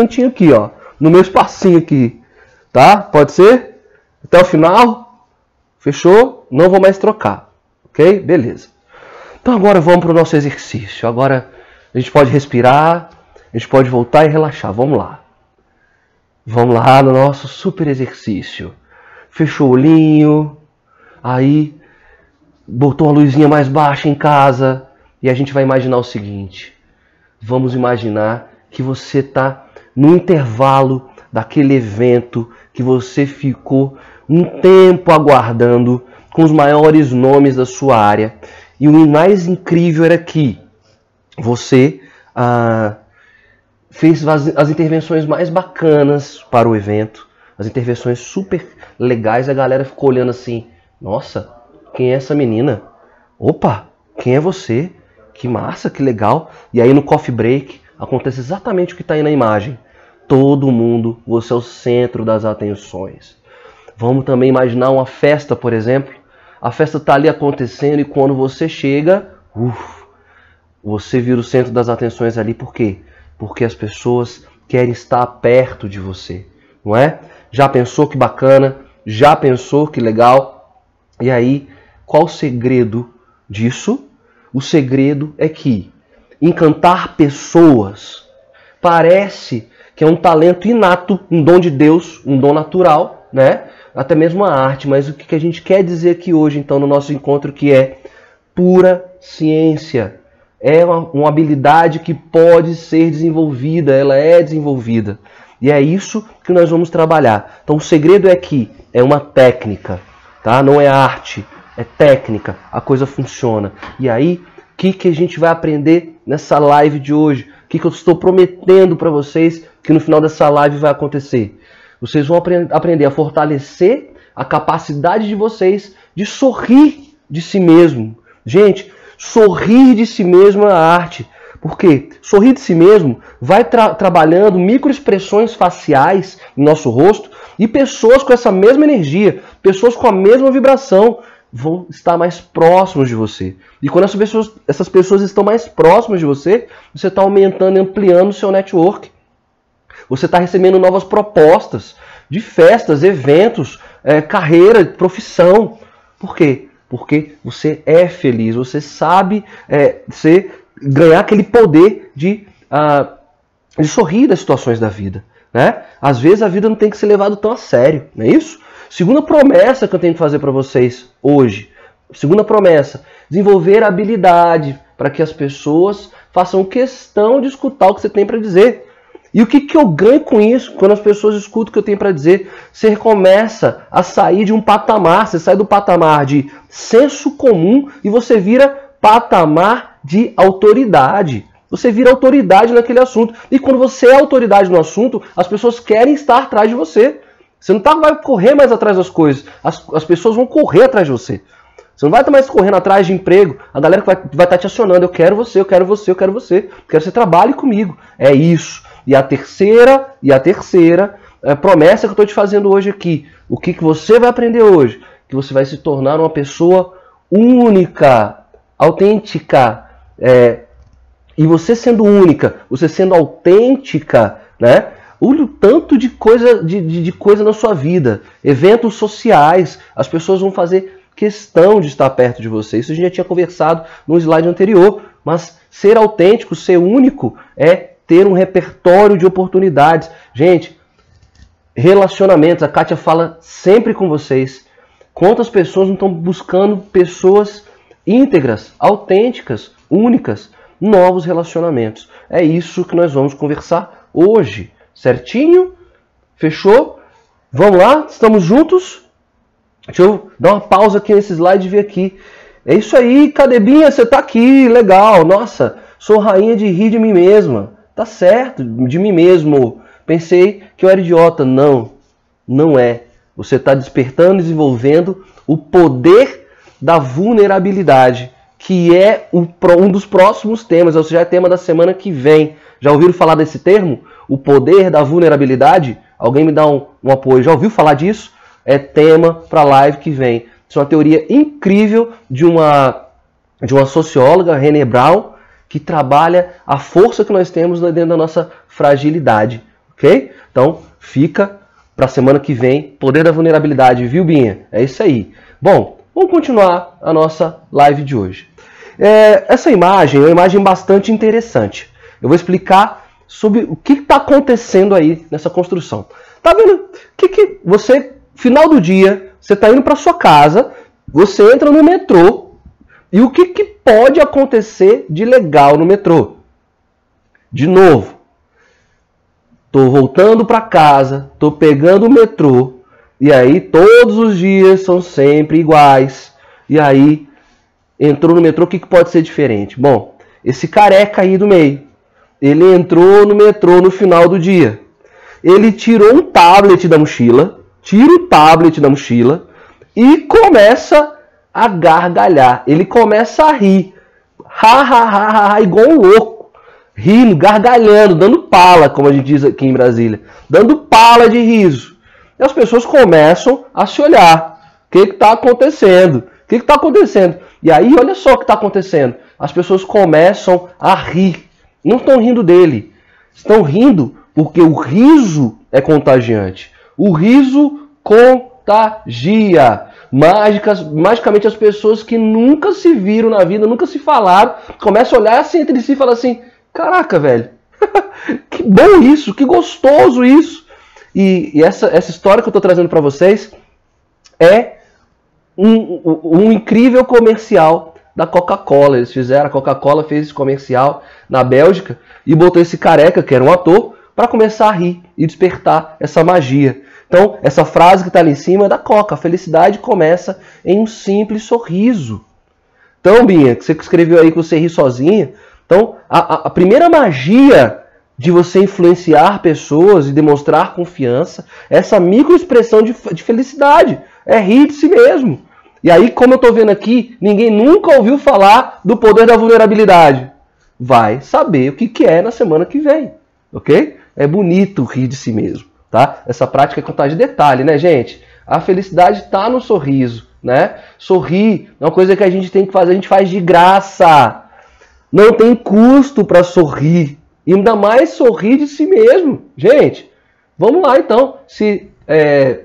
cantinho aqui, ó. No meu espacinho aqui. Tá? Pode ser? Até o final? Fechou? Não vou mais trocar. Ok? Beleza. Então agora vamos para o nosso exercício. Agora a gente pode respirar, a gente pode voltar e relaxar. Vamos lá. Vamos lá no nosso super exercício. Fechou o olhinho, aí botou a luzinha mais baixa em casa e a gente vai imaginar o seguinte: vamos imaginar que você está no intervalo daquele evento que você ficou um tempo aguardando com os maiores nomes da sua área. E o mais incrível era que você ah, fez as, as intervenções mais bacanas para o evento, as intervenções super legais. A galera ficou olhando assim: nossa, quem é essa menina? Opa, quem é você? Que massa, que legal. E aí no coffee break acontece exatamente o que está aí na imagem. Todo mundo, você é o centro das atenções. Vamos também imaginar uma festa, por exemplo. A festa está ali acontecendo e quando você chega, uf, você vira o centro das atenções ali. Por quê? Porque as pessoas querem estar perto de você, não é? Já pensou que bacana? Já pensou que legal? E aí, qual o segredo disso? O segredo é que encantar pessoas parece que é um talento inato, um dom de Deus, um dom natural, né? Até mesmo a arte, mas o que a gente quer dizer aqui hoje, então, no nosso encontro, que é pura ciência. É uma, uma habilidade que pode ser desenvolvida, ela é desenvolvida. E é isso que nós vamos trabalhar. Então o segredo é que é uma técnica, tá? Não é arte, é técnica. A coisa funciona. E aí que, que a gente vai aprender nessa live de hoje? Que, que eu estou prometendo para vocês que no final dessa live vai acontecer? Vocês vão aprender a fortalecer a capacidade de vocês de sorrir de si mesmo. Gente, sorrir de si mesmo é arte. Porque sorrir de si mesmo vai tra trabalhando microexpressões faciais no nosso rosto e pessoas com essa mesma energia, pessoas com a mesma vibração, vão estar mais próximos de você. E quando essas pessoas, essas pessoas estão mais próximas de você, você está aumentando e ampliando o seu network. Você está recebendo novas propostas de festas, eventos, é, carreira, profissão. Por quê? Porque você é feliz, você sabe é, ser, ganhar aquele poder de, uh, de sorrir das situações da vida. Né? Às vezes a vida não tem que ser levada tão a sério, não é isso? Segunda promessa que eu tenho que fazer para vocês hoje. Segunda promessa: desenvolver habilidade para que as pessoas façam questão de escutar o que você tem para dizer. E o que, que eu ganho com isso quando as pessoas escutam o que eu tenho para dizer? Você começa a sair de um patamar, você sai do patamar de senso comum e você vira patamar de autoridade. Você vira autoridade naquele assunto. E quando você é autoridade no assunto, as pessoas querem estar atrás de você. Você não tá, vai correr mais atrás das coisas. As, as pessoas vão correr atrás de você. Você não vai estar mais correndo atrás de emprego. A galera vai, vai estar te acionando. Eu quero você, eu quero você, eu quero você. Eu quero que você trabalhe comigo. É isso. E a terceira, e a terceira é, promessa que eu estou te fazendo hoje aqui. O que, que você vai aprender hoje? Que você vai se tornar uma pessoa única, autêntica. É, e você sendo única, você sendo autêntica, né? Olha o tanto de coisa, de, de, de coisa na sua vida. Eventos sociais, as pessoas vão fazer questão de estar perto de você. Isso a gente já tinha conversado no slide anterior. Mas ser autêntico, ser único, é ter um repertório de oportunidades. Gente, relacionamentos, a Kátia fala sempre com vocês. Quantas pessoas não estão buscando pessoas íntegras, autênticas, únicas, novos relacionamentos? É isso que nós vamos conversar hoje. Certinho? Fechou? Vamos lá? Estamos juntos? Deixa eu dar uma pausa aqui nesse slide e ver aqui. É isso aí, Cadebinha, você tá aqui, legal. Nossa, sou rainha de rir de mim mesma. Tá certo, de mim mesmo. Pensei que eu era idiota. Não, não é. Você está despertando e desenvolvendo o poder da vulnerabilidade, que é um dos próximos temas, ou seja, é tema da semana que vem. Já ouviram falar desse termo? O poder da vulnerabilidade? Alguém me dá um, um apoio. Já ouviu falar disso? É tema para a live que vem. Isso é uma teoria incrível de uma, de uma socióloga, René Brown, que trabalha a força que nós temos dentro da nossa fragilidade. ok? Então fica para a semana que vem. Poder da vulnerabilidade, viu, Binha? É isso aí. Bom, vamos continuar a nossa live de hoje. É, essa imagem é uma imagem bastante interessante. Eu vou explicar sobre o que está acontecendo aí nessa construção. Tá vendo? Que que você, final do dia, você está indo para sua casa, você entra no metrô e o que, que pode acontecer de legal no metrô? De novo, tô voltando para casa, tô pegando o metrô e aí todos os dias são sempre iguais. E aí entrou no metrô, o que, que pode ser diferente? Bom, esse careca aí do meio, ele entrou no metrô no final do dia. Ele tirou um tablet da mochila, tira o tablet da mochila e começa a gargalhar. Ele começa a rir. Ha, ha, ha, ha, igual um louco. Rindo, gargalhando, dando pala, como a gente diz aqui em Brasília. Dando pala de riso. E as pessoas começam a se olhar. O que está acontecendo? O que está acontecendo? E aí, olha só o que está acontecendo. As pessoas começam a rir. Não estão rindo dele. Estão rindo porque o riso é contagiante. O riso contagia. Mágicas, magicamente as pessoas que nunca se viram na vida, nunca se falaram, começam a olhar assim entre si e falam assim: Caraca, velho, que bom isso, que gostoso isso. E, e essa, essa história que eu estou trazendo para vocês é um, um, um incrível comercial da Coca-Cola. Eles fizeram, a Coca-Cola fez esse comercial na Bélgica e botou esse careca, que era um ator, para começar a rir e despertar essa magia. Então, essa frase que está ali em cima é da Coca. A felicidade começa em um simples sorriso. Então, Binha, que você escreveu aí que você ri sozinha. Então, a, a primeira magia de você influenciar pessoas e demonstrar confiança, é essa microexpressão de, de felicidade. É rir de si mesmo. E aí, como eu estou vendo aqui, ninguém nunca ouviu falar do poder da vulnerabilidade. Vai saber o que, que é na semana que vem. Ok? É bonito rir de si mesmo. Tá? Essa prática é contar de detalhe, né, gente? A felicidade está no sorriso. Né? Sorrir é uma coisa que a gente tem que fazer, a gente faz de graça. Não tem custo para sorrir. E ainda mais sorrir de si mesmo. Gente, vamos lá então. Se é,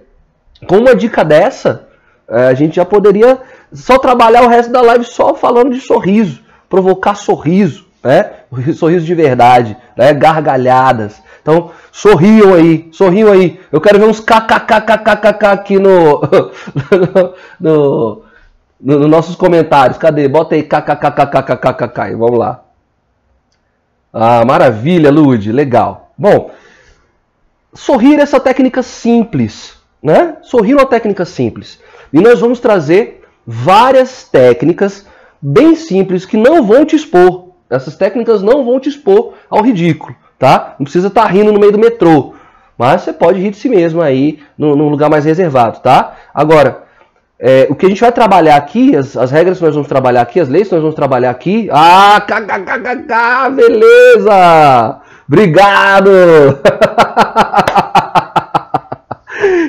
com uma dica dessa, é, a gente já poderia só trabalhar o resto da live só falando de sorriso, provocar sorriso, né? Sorriso de verdade, né? Gargalhadas. Então, sorriam aí, sorriam aí. Eu quero ver uns kkkkkkk aqui no no, no, no, nossos comentários. Cadê? Bota aí kkkkkkkkk. Vamos lá. Ah, maravilha, Lude, legal. Bom, sorrir é essa técnica simples, né? Sorrir é uma técnica simples. E nós vamos trazer várias técnicas bem simples que não vão te expor. Essas técnicas não vão te expor ao ridículo, tá? Não precisa estar tá rindo no meio do metrô. Mas você pode rir de si mesmo aí, num lugar mais reservado, tá? Agora, é, o que a gente vai trabalhar aqui, as, as, regras que nós vamos trabalhar aqui, as leis que nós vamos trabalhar aqui. Ah, kkkk, beleza! Obrigado!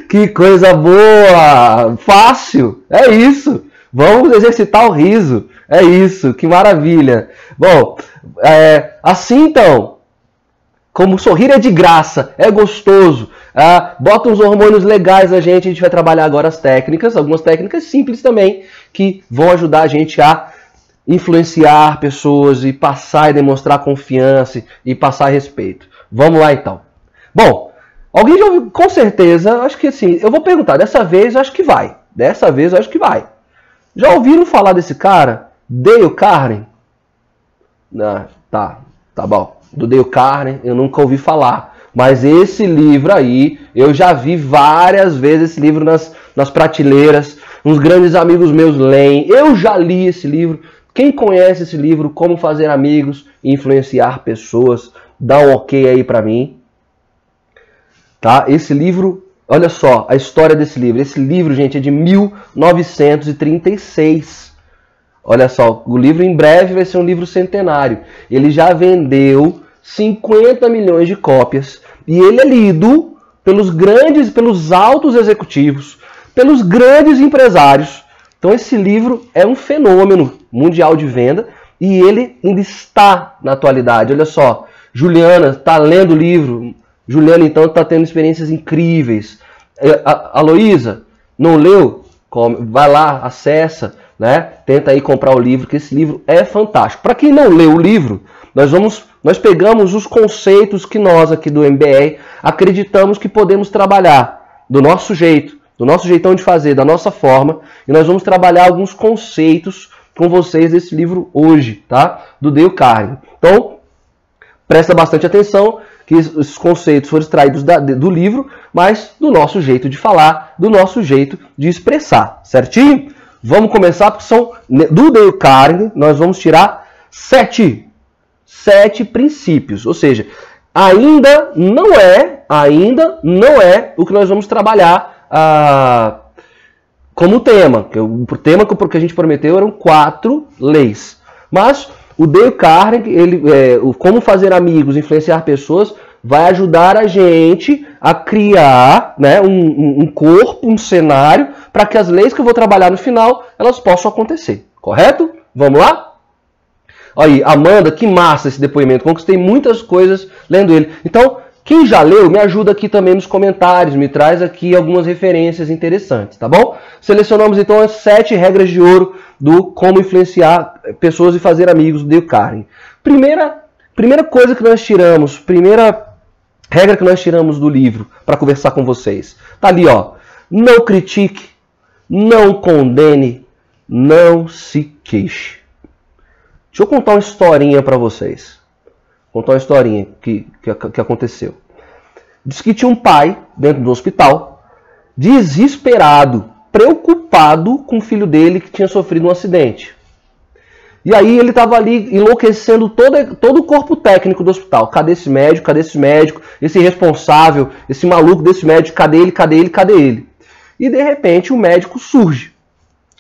que coisa boa! Fácil! É isso! Vamos exercitar o riso. É isso, que maravilha! Bom, é, assim então, como sorrir é de graça, é gostoso, ah, bota uns hormônios legais a gente, a gente vai trabalhar agora as técnicas, algumas técnicas simples também, que vão ajudar a gente a influenciar pessoas e passar e demonstrar confiança e passar respeito. Vamos lá então. Bom, alguém já ouviu, com certeza, acho que assim, eu vou perguntar, dessa vez eu acho que vai. Dessa vez eu acho que vai. Já ouviram falar desse cara? Dale Carne? Ah, tá, tá bom. Do Dale Carne eu nunca ouvi falar. Mas esse livro aí, eu já vi várias vezes esse livro nas, nas prateleiras. Uns grandes amigos meus leem. Eu já li esse livro. Quem conhece esse livro, Como Fazer Amigos e Influenciar Pessoas, dá um ok aí para mim. Tá? Esse livro, olha só a história desse livro. Esse livro, gente, é de 1936. Olha só, o livro em breve vai ser um livro centenário. Ele já vendeu 50 milhões de cópias e ele é lido pelos grandes, pelos altos executivos, pelos grandes empresários. Então esse livro é um fenômeno mundial de venda e ele ainda está na atualidade. Olha só, Juliana está lendo o livro, Juliana, então, está tendo experiências incríveis. É, a, a Luísa, não leu? Come, vai lá, acessa, né? Tenta aí comprar o livro, que esse livro é fantástico. Para quem não leu o livro, nós vamos, nós pegamos os conceitos que nós aqui do MBR acreditamos que podemos trabalhar do nosso jeito, do nosso jeitão de fazer, da nossa forma, e nós vamos trabalhar alguns conceitos com vocês desse livro hoje, tá? Do Dale Carnegie. Então, presta bastante atenção que esses conceitos foram extraídos da, do livro, mas do nosso jeito de falar, do nosso jeito de expressar, certinho? Vamos começar porque são do Dale Carnegie, nós vamos tirar sete, sete princípios, ou seja, ainda não é, ainda não é o que nós vamos trabalhar ah, como tema. O tema que a gente prometeu eram quatro leis, mas o Dale Carnegie, ele, é, o como fazer amigos, influenciar pessoas, vai ajudar a gente a criar né, um, um corpo, um cenário, para que as leis que eu vou trabalhar no final, elas possam acontecer. Correto? Vamos lá? Aí, Amanda, que massa esse depoimento. Conquistei muitas coisas lendo ele. Então, quem já leu, me ajuda aqui também nos comentários, me traz aqui algumas referências interessantes, tá bom? Selecionamos então as sete regras de ouro do como influenciar pessoas e fazer amigos do Dale Carnegie. Primeira, primeira coisa que nós tiramos, primeira regra que nós tiramos do livro para conversar com vocês. Tá ali, ó. Não critique, não condene, não se queixe. Deixa eu contar uma historinha para vocês contar uma historinha que, que, que aconteceu. Diz que tinha um pai dentro do hospital, desesperado, preocupado com o filho dele que tinha sofrido um acidente. E aí ele estava ali enlouquecendo todo, todo o corpo técnico do hospital. Cadê esse médico? Cadê esse médico? Esse responsável, esse maluco desse médico, cadê ele? Cadê ele? Cadê ele? E de repente o médico surge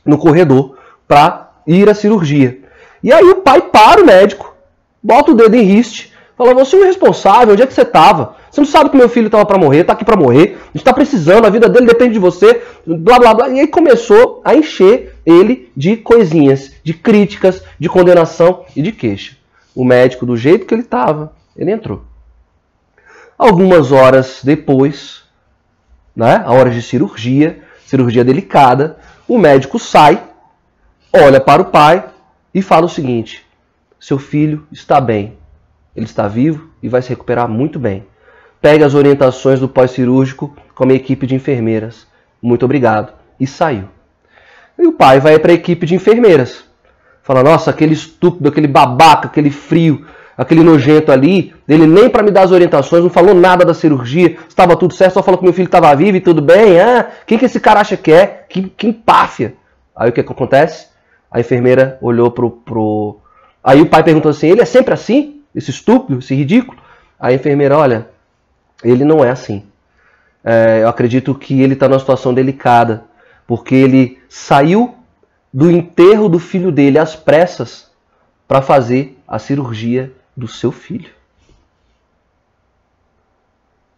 no corredor para ir à cirurgia. E aí o pai para o médico bota o dedo em riste, fala, você é o responsável, onde é que você estava? Você não sabe que meu filho estava para morrer, está aqui para morrer, a gente está precisando, a vida dele depende de você, blá blá blá. E aí começou a encher ele de coisinhas, de críticas, de condenação e de queixa. O médico, do jeito que ele estava, ele entrou. Algumas horas depois, né, a hora de cirurgia, cirurgia delicada, o médico sai, olha para o pai e fala o seguinte: seu filho está bem. Ele está vivo e vai se recuperar muito bem. Pegue as orientações do pós-cirúrgico com a minha equipe de enfermeiras. Muito obrigado. E saiu. E o pai vai para a equipe de enfermeiras. Fala: Nossa, aquele estúpido, aquele babaca, aquele frio, aquele nojento ali, ele nem para me dar as orientações, não falou nada da cirurgia, estava tudo certo, só falou que meu filho estava vivo e tudo bem. Ah, quem que esse cara acha que é? Que, que empáfia. Aí o que, que acontece? A enfermeira olhou pro, pro, Aí o pai perguntou assim: ele é sempre assim? Esse estúpido, esse ridículo? A enfermeira: olha, ele não é assim. É, eu acredito que ele está numa situação delicada, porque ele saiu do enterro do filho dele às pressas para fazer a cirurgia do seu filho.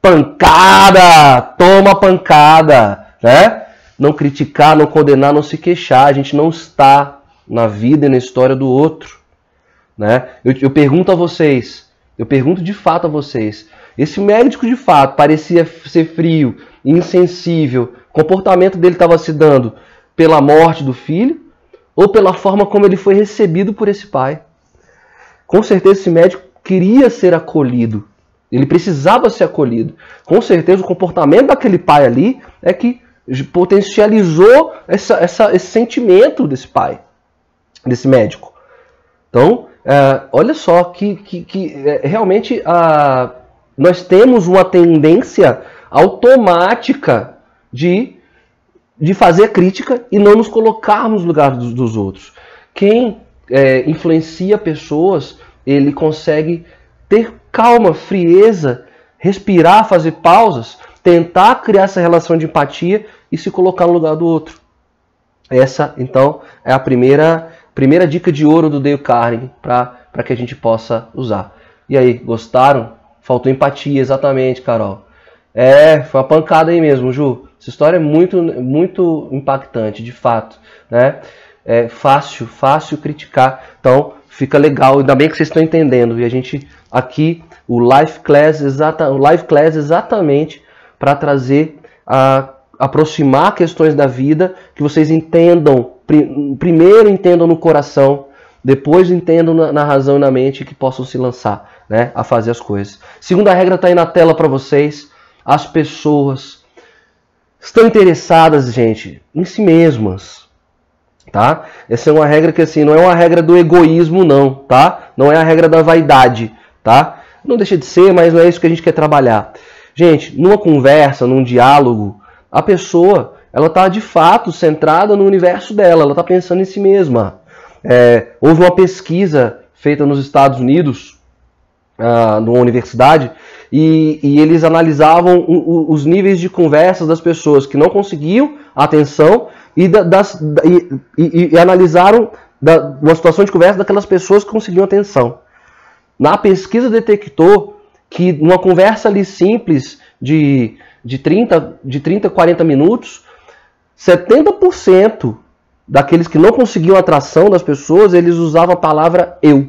Pancada! Toma pancada! Né? Não criticar, não condenar, não se queixar. A gente não está na vida e na história do outro. Né? Eu, eu pergunto a vocês, eu pergunto de fato a vocês, esse médico de fato parecia ser frio, insensível, o comportamento dele estava se dando pela morte do filho ou pela forma como ele foi recebido por esse pai? Com certeza esse médico queria ser acolhido, ele precisava ser acolhido. Com certeza o comportamento daquele pai ali é que potencializou essa, essa, esse sentimento desse pai, desse médico. Então, é, olha só que, que, que é, realmente nós temos uma tendência automática de, de fazer crítica e não nos colocarmos no lugar dos, dos outros. Quem é, influencia pessoas, ele consegue ter calma, frieza, respirar, fazer pausas, tentar criar essa relação de empatia e se colocar no lugar do outro. Essa, então, é a primeira Primeira dica de ouro do Dale Carnegie para que a gente possa usar. E aí, gostaram? Faltou empatia, exatamente, Carol. É, foi uma pancada aí mesmo, Ju. Essa história é muito, muito impactante, de fato. Né? É fácil, fácil criticar. Então, fica legal, ainda bem que vocês estão entendendo. E a gente aqui, o Live Class, exata, o Live Class exatamente para trazer, a, aproximar questões da vida, que vocês entendam, primeiro entendam no coração, depois entendam na, razão e na mente que possam se lançar né, a fazer as coisas. Segunda regra está aí na tela para vocês. As pessoas estão interessadas, gente, em si mesmas tá? Essa é uma regra que assim, não é uma regra do egoísmo não, tá? Não é a regra da vaidade, tá? Não deixa de ser, mas não é isso que a gente quer trabalhar. Gente, numa conversa, num diálogo, a pessoa, ela tá de fato centrada no universo dela, ela tá pensando em si mesma. É, houve uma pesquisa feita nos Estados Unidos, uh, numa universidade, e, e eles analisavam o, o, os níveis de conversas das pessoas que não conseguiam atenção e, da, das, e, e, e analisaram da, uma situação de conversa daquelas pessoas que conseguiam atenção. Na pesquisa detectou que numa conversa ali simples de, de, 30, de 30, 40 minutos, 70% daqueles que não conseguiam atração das pessoas, eles usavam a palavra eu.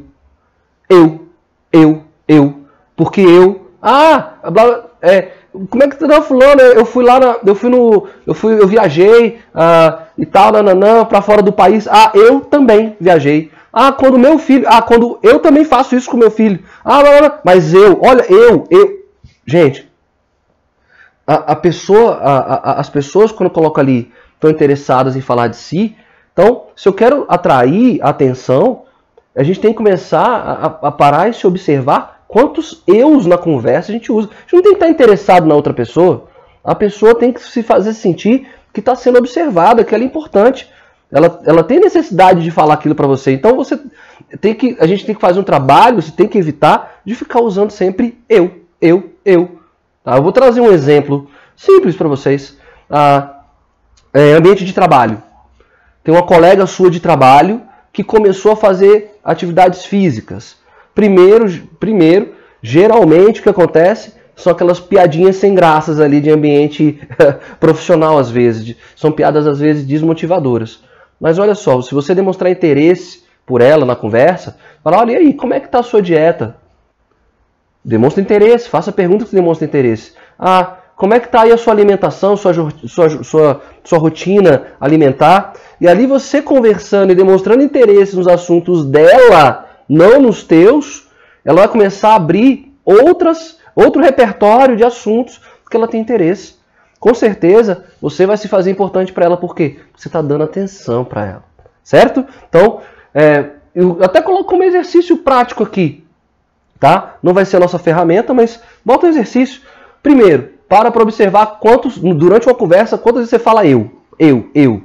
Eu, eu, eu. Porque eu. Ah, é, como é que tu tá fulano? Eu fui lá, na, eu fui no, eu fui, eu viajei ah, e tal, nananã, para fora do país. Ah, eu também viajei. Ah, quando meu filho, ah, quando eu também faço isso com meu filho. Ah, mas eu, olha, eu, eu, gente, a, a pessoa, a, a, as pessoas quando colocam ali estão interessadas em falar de si. Então, se eu quero atrair atenção, a gente tem que começar a, a parar e se observar Quantos eus na conversa a gente usa? A gente não tem que estar interessado na outra pessoa. A pessoa tem que se fazer sentir que está sendo observada, que ela é importante. Ela, ela tem necessidade de falar aquilo para você. Então você tem que, a gente tem que fazer um trabalho, você tem que evitar de ficar usando sempre eu, eu, eu. Tá? Eu vou trazer um exemplo simples para vocês. Ah, é, ambiente de trabalho. Tem uma colega sua de trabalho que começou a fazer atividades físicas. Primeiro, primeiro, geralmente o que acontece são aquelas piadinhas sem graças ali de ambiente profissional às vezes. São piadas às vezes desmotivadoras. Mas olha só, se você demonstrar interesse por ela na conversa, fala, olha aí, como é que está a sua dieta? Demonstra interesse, faça perguntas que demonstrem interesse. Ah, como é que está aí a sua alimentação, sua, sua, sua, sua rotina alimentar? E ali você conversando e demonstrando interesse nos assuntos dela, não nos teus, ela vai começar a abrir outras, outro repertório de assuntos que ela tem interesse. Com certeza, você vai se fazer importante para ela, porque você está dando atenção para ela. Certo? Então, é, eu até coloco como exercício prático aqui. Tá? Não vai ser a nossa ferramenta, mas bota um exercício. Primeiro, para para observar quantos, durante uma conversa, quantas vezes você fala eu, eu, eu.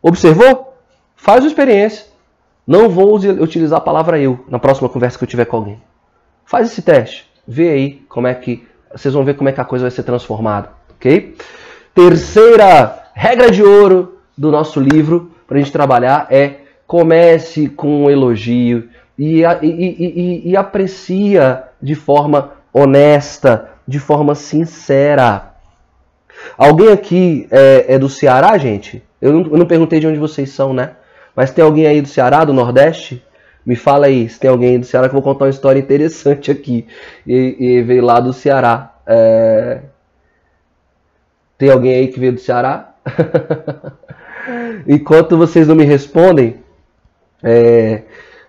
Observou? Faz uma experiência. Não vou utilizar a palavra eu na próxima conversa que eu tiver com alguém. Faz esse teste. Vê aí como é que. Vocês vão ver como é que a coisa vai ser transformada. Ok? Terceira regra de ouro do nosso livro para a gente trabalhar é comece com um elogio e, e, e, aprecia de forma honesta, de forma sincera. Alguém aqui é, é do Ceará, gente? Eu não, eu não perguntei de onde vocês são, né? Mas tem alguém aí do Ceará, do Nordeste? Me fala aí se tem alguém aí do Ceará que eu vou contar uma história interessante aqui. E, e veio lá do Ceará. É... Tem alguém aí que veio do Ceará? Enquanto vocês não me respondem, é...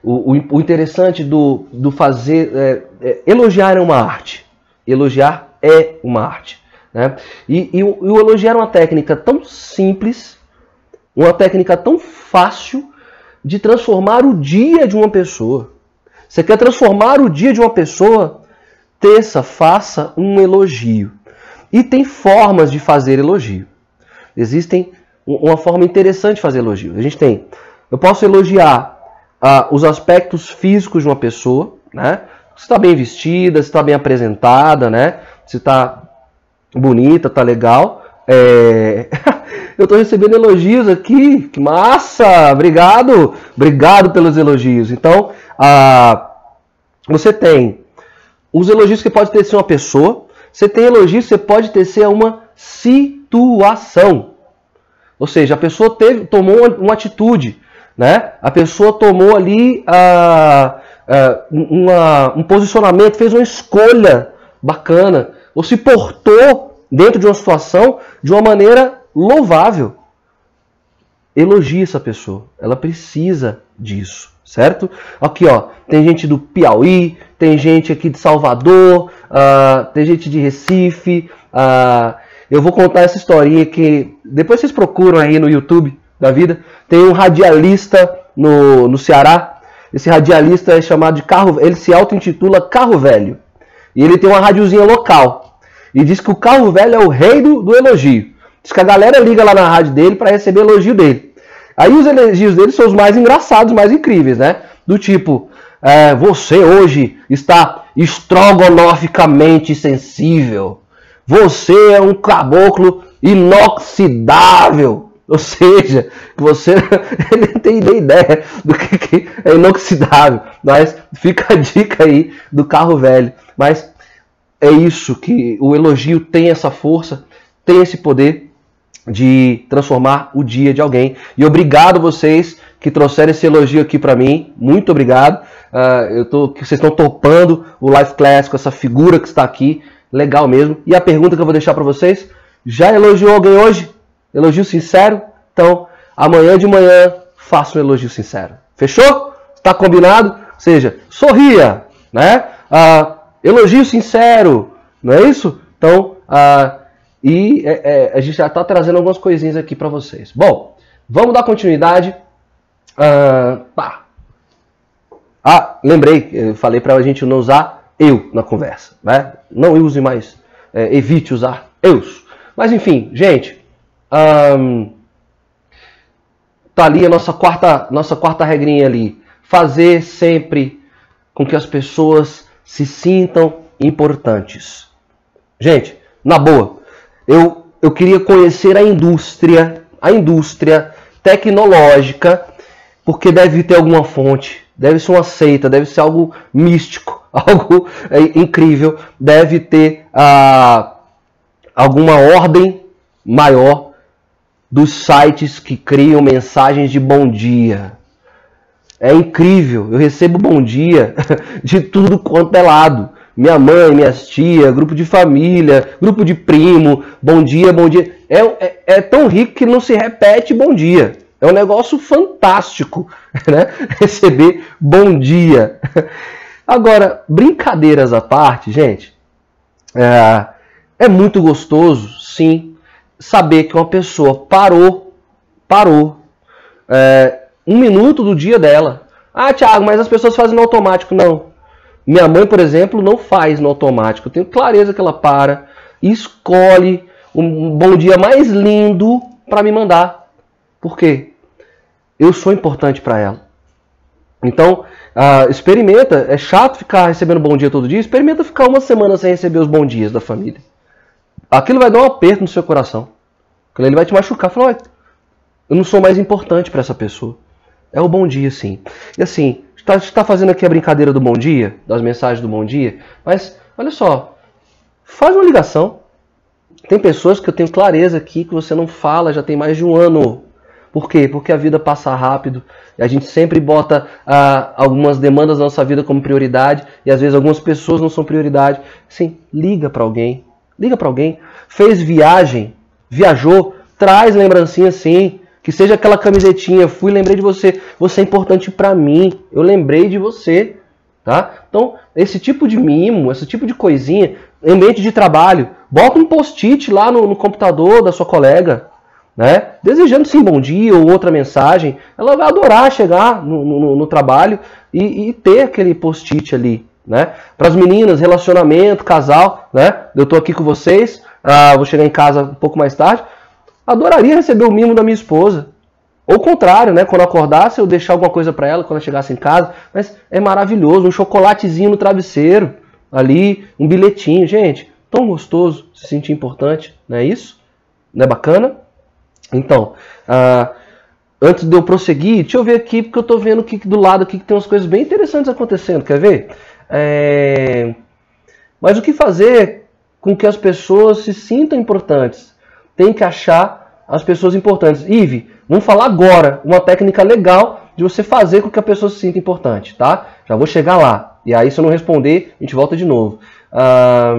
o, o, o, interessante do, do fazer. É, é, elogiar é uma arte. Elogiar é uma arte. Né? E, e, e o elogiar é uma técnica tão simples uma técnica tão fácil de transformar o dia de uma pessoa. Você quer transformar o dia de uma pessoa? Terça, faça um elogio. E tem formas de fazer elogio. Existem uma forma interessante de fazer elogio. A gente tem, eu posso elogiar ah, os aspectos físicos de uma pessoa, né? Se está bem vestida, se está bem apresentada, né? Se está bonita, está legal. É... Eu estou recebendo elogios aqui. Que massa! Obrigado! Obrigado pelos elogios. Então, ah, você tem os elogios que pode ter ser uma pessoa. Você tem elogios que você pode ter ser uma situação. Ou seja, a pessoa teve, tomou uma, uma atitude. Né? A pessoa tomou ali uh, uh, uma, um posicionamento, fez uma escolha bacana, ou se portou dentro de uma situação de uma maneira louvável. Elogie essa pessoa, ela precisa disso, certo? Aqui, ó, tem gente do Piauí, tem gente aqui de Salvador, uh, tem gente de Recife. Uh, eu vou contar essa historinha que depois vocês procuram aí no YouTube da vida. Tem um radialista no, no Ceará. Esse radialista é chamado de carro, ele se auto-intitula Carro Velho. E ele tem uma radiozinha local. E diz que o carro velho é o rei do, do elogio. Diz que a galera liga lá na rádio dele para receber elogio dele. Aí os elogios dele são os mais engraçados, mais incríveis, né? Do tipo, é, você hoje está estrogonoficamente sensível. Você é um caboclo inoxidável. Ou seja, você nem tem nem ideia do que, que é inoxidável. Mas fica a dica aí do carro velho. Mas é isso que o elogio tem essa força, tem esse poder de transformar o dia de alguém. E obrigado vocês que trouxeram esse elogio aqui para mim. Muito obrigado. Uh, eu tô, vocês estão topando o Life Class com essa figura que está aqui. Legal mesmo. E a pergunta que eu vou deixar para vocês: já elogiou alguém hoje? Elogio sincero? Então, amanhã de manhã, faça um elogio sincero. Fechou? Está combinado? Ou seja, sorria, né? Uh, elogio sincero, não é isso? Então, uh, e é, é, a gente já está trazendo algumas coisinhas aqui para vocês. Bom, vamos dar continuidade. Uh, tá. Ah, lembrei, eu falei para a gente não usar eu na conversa, né? Não use mais, é, evite usar eus. Mas enfim, gente, um, tá ali a nossa quarta, nossa quarta regrinha ali. Fazer sempre com que as pessoas se sintam importantes. Gente, na boa, eu, eu queria conhecer a indústria, a indústria tecnológica, porque deve ter alguma fonte, deve ser uma seita, deve ser algo místico, algo é, incrível, deve ter ah, alguma ordem maior dos sites que criam mensagens de bom dia. É incrível, eu recebo bom dia de tudo quanto é lado minha mãe, minhas tia, grupo de família, grupo de primo, bom dia, bom dia. É, é, é, tão rico que não se repete bom dia. É um negócio fantástico, né? Receber bom dia. Agora, brincadeiras à parte, gente, é, é muito gostoso, sim, saber que uma pessoa parou, parou, é, um minuto do dia dela. Ah, Thiago, mas as pessoas fazem no automático. Não. Minha mãe, por exemplo, não faz no automático. Eu tenho clareza que ela para escolhe um bom dia mais lindo para me mandar. Por quê? Eu sou importante para ela. Então, uh, experimenta. É chato ficar recebendo bom dia todo dia. Experimenta ficar uma semana sem receber os bons dias da família. Aquilo vai dar um aperto no seu coração. Ele vai te machucar. Fala, eu não sou mais importante para essa pessoa. É o bom dia, sim. E assim, está tá fazendo aqui a brincadeira do bom dia, das mensagens do bom dia, mas olha só, faz uma ligação. Tem pessoas que eu tenho clareza aqui que você não fala já tem mais de um ano. Por quê? Porque a vida passa rápido e a gente sempre bota ah, algumas demandas da nossa vida como prioridade e às vezes algumas pessoas não são prioridade. Sim, liga para alguém. Liga para alguém. Fez viagem, viajou, traz lembrancinha sim. Que seja aquela camisetinha, fui, lembrei de você, você é importante para mim, eu lembrei de você, tá? Então, esse tipo de mimo, esse tipo de coisinha, ambiente de trabalho, bota um post-it lá no, no, computador da sua colega, né? Desejando sim bom dia ou outra mensagem, ela vai adorar chegar no, no, no trabalho e, e ter aquele post-it ali, né? Para as meninas, relacionamento, casal, né? Eu tô aqui com vocês, ah, vou chegar em casa um pouco mais tarde. Adoraria receber o mimo da minha esposa. Ou o contrário, né? Quando acordasse, eu deixar alguma coisa para ela quando eu chegasse em casa. Mas é maravilhoso, um chocolatezinho no travesseiro, ali, um bilhetinho. Gente, tão gostoso se sentir importante, não é isso? Não é bacana? Então, uh, antes de eu prosseguir, deixa eu ver aqui, porque eu estou vendo que do lado aqui que tem umas coisas bem interessantes acontecendo. Quer ver? É... Mas o que fazer com que as pessoas se sintam importantes? Tem que achar as pessoas importantes. Ive, vamos falar agora uma técnica legal de você fazer com que a pessoa se sinta importante, tá? Já vou chegar lá. E aí, se eu não responder, a gente volta de novo. Ah,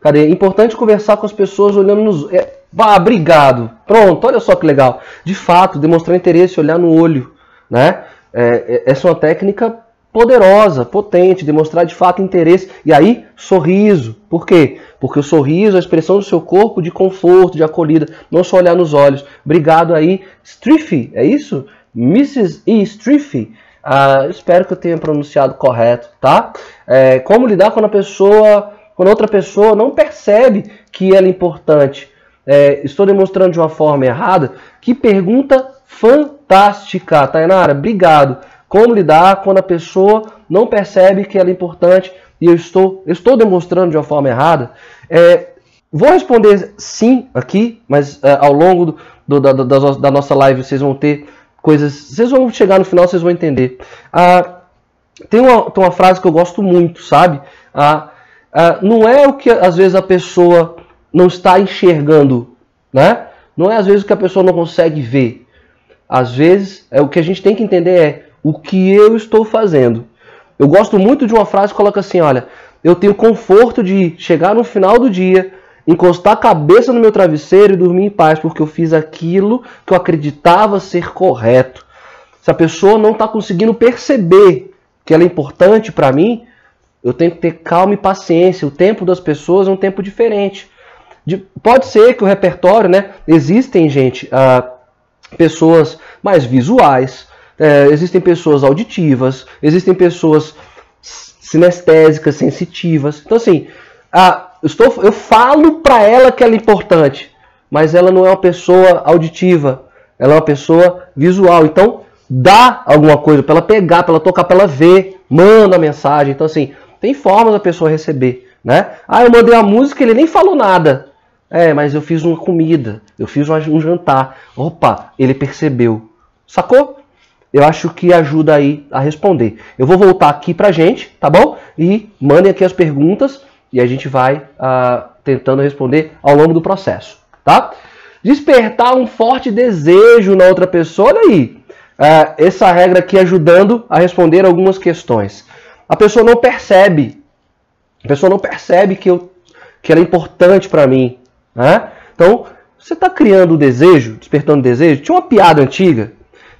cadê? É importante conversar com as pessoas olhando nos. É, ah, obrigado. Pronto, olha só que legal. De fato, demonstrar interesse, olhar no olho, né? É, é essa é uma técnica poderosa, potente, demonstrar de fato interesse. E aí, sorriso. Por quê? Porque o sorriso é a expressão do seu corpo de conforto, de acolhida, não só olhar nos olhos. Obrigado aí, Striffy, é isso? Mrs. E. Striffy. Ah, espero que eu tenha pronunciado correto, tá? É, como lidar quando a pessoa, quando outra pessoa não percebe que ela é importante? É, estou demonstrando de uma forma errada? Que pergunta fantástica, Tainara. Obrigado. Como lidar quando a pessoa não percebe que ela é importante e eu estou, eu estou demonstrando de uma forma errada? É, vou responder sim aqui, mas é, ao longo do, do, da, da, da, nossa live vocês vão ter coisas. Vocês vão chegar no final, vocês vão entender. Ah, tem, uma, tem uma frase que eu gosto muito, sabe? Ah, ah, não é o que às vezes a pessoa não está enxergando, né? Não é às vezes o que a pessoa não consegue ver. Às vezes, é o que a gente tem que entender é o que eu estou fazendo. Eu gosto muito de uma frase que coloca assim: olha, eu tenho conforto de chegar no final do dia, encostar a cabeça no meu travesseiro e dormir em paz, porque eu fiz aquilo que eu acreditava ser correto. Se a pessoa não está conseguindo perceber que ela é importante para mim, eu tenho que ter calma e paciência. O tempo das pessoas é um tempo diferente. De, pode ser que o repertório, né? Existem, gente, uh, pessoas mais visuais, é, existem pessoas auditivas, existem pessoas sinestésicas, sensitivas. Então, assim, a, eu, estou, eu falo para ela que ela é importante, mas ela não é uma pessoa auditiva, ela é uma pessoa visual. Então, dá alguma coisa para ela pegar, para ela tocar, para ela ver, manda a mensagem. Então, assim, tem formas da pessoa receber, né? Ah, eu mandei a música, ele nem falou nada. É, mas eu fiz uma comida, eu fiz um jantar. Opa, ele percebeu. Sacou? Eu acho que ajuda aí a responder. Eu vou voltar aqui pra gente, tá bom? E mandem aqui as perguntas e a gente vai uh, tentando responder ao longo do processo, tá? Despertar um forte desejo na outra pessoa, olha aí. Uh, essa regra aqui ajudando a responder algumas questões. A pessoa não percebe, a pessoa não percebe que, eu, que ela é importante para mim, né? Então, você está criando o desejo, despertando o desejo. Tinha uma piada antiga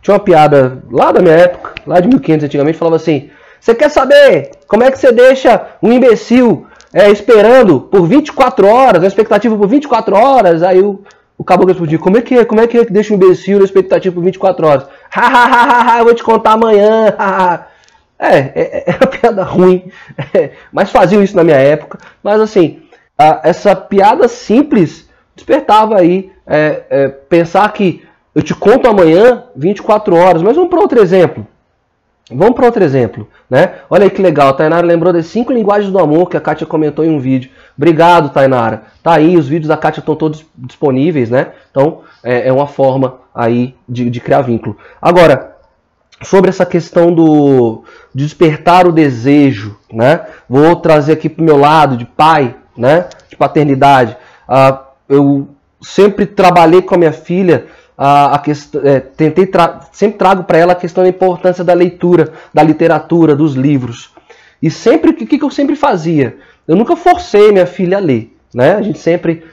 tinha uma piada lá da minha época, lá de 1500 antigamente, falava assim: Você quer saber como é que você deixa um imbecil é, esperando por 24 horas, a expectativa por 24 horas? Aí o, o caboclo respondia: Como é que é? Como é que é que deixa um imbecil na expectativa por 24 horas? Hahaha, eu vou te contar amanhã. é, é, é uma piada ruim, é, mas faziam isso na minha época. Mas assim, a, essa piada simples despertava aí é, é, pensar que eu te conto amanhã 24 horas, mas vamos para outro exemplo. Vamos para outro exemplo, né? Olha aí que legal, a Tainara lembrou das cinco linguagens do amor que a Kátia comentou em um vídeo. Obrigado, Tainara. Tá aí, os vídeos da Kátia estão todos disponíveis, né? Então é, é uma forma aí de, de, criar vínculo. Agora, sobre essa questão do de despertar o desejo, né? Vou trazer aqui para o meu lado de pai, né? De paternidade. Uh, eu sempre trabalhei com a minha filha a, a questão, é, tentei tra sempre trago para ela a questão da importância da leitura, da literatura, dos livros. E sempre o que, que eu sempre fazia? Eu nunca forcei minha filha a ler, né? A gente sempre